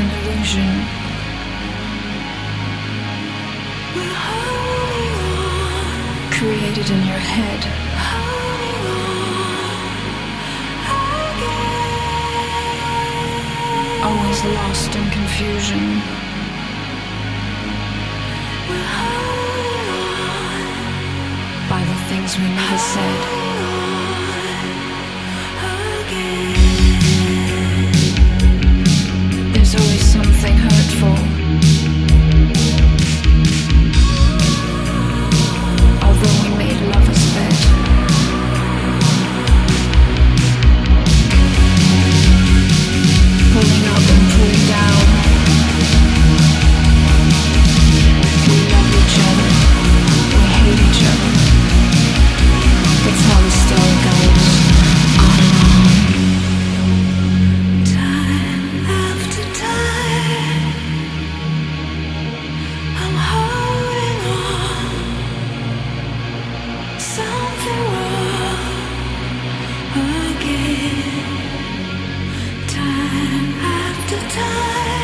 an illusion. Created in your head. Always lost in confusion. By the things we never said. time.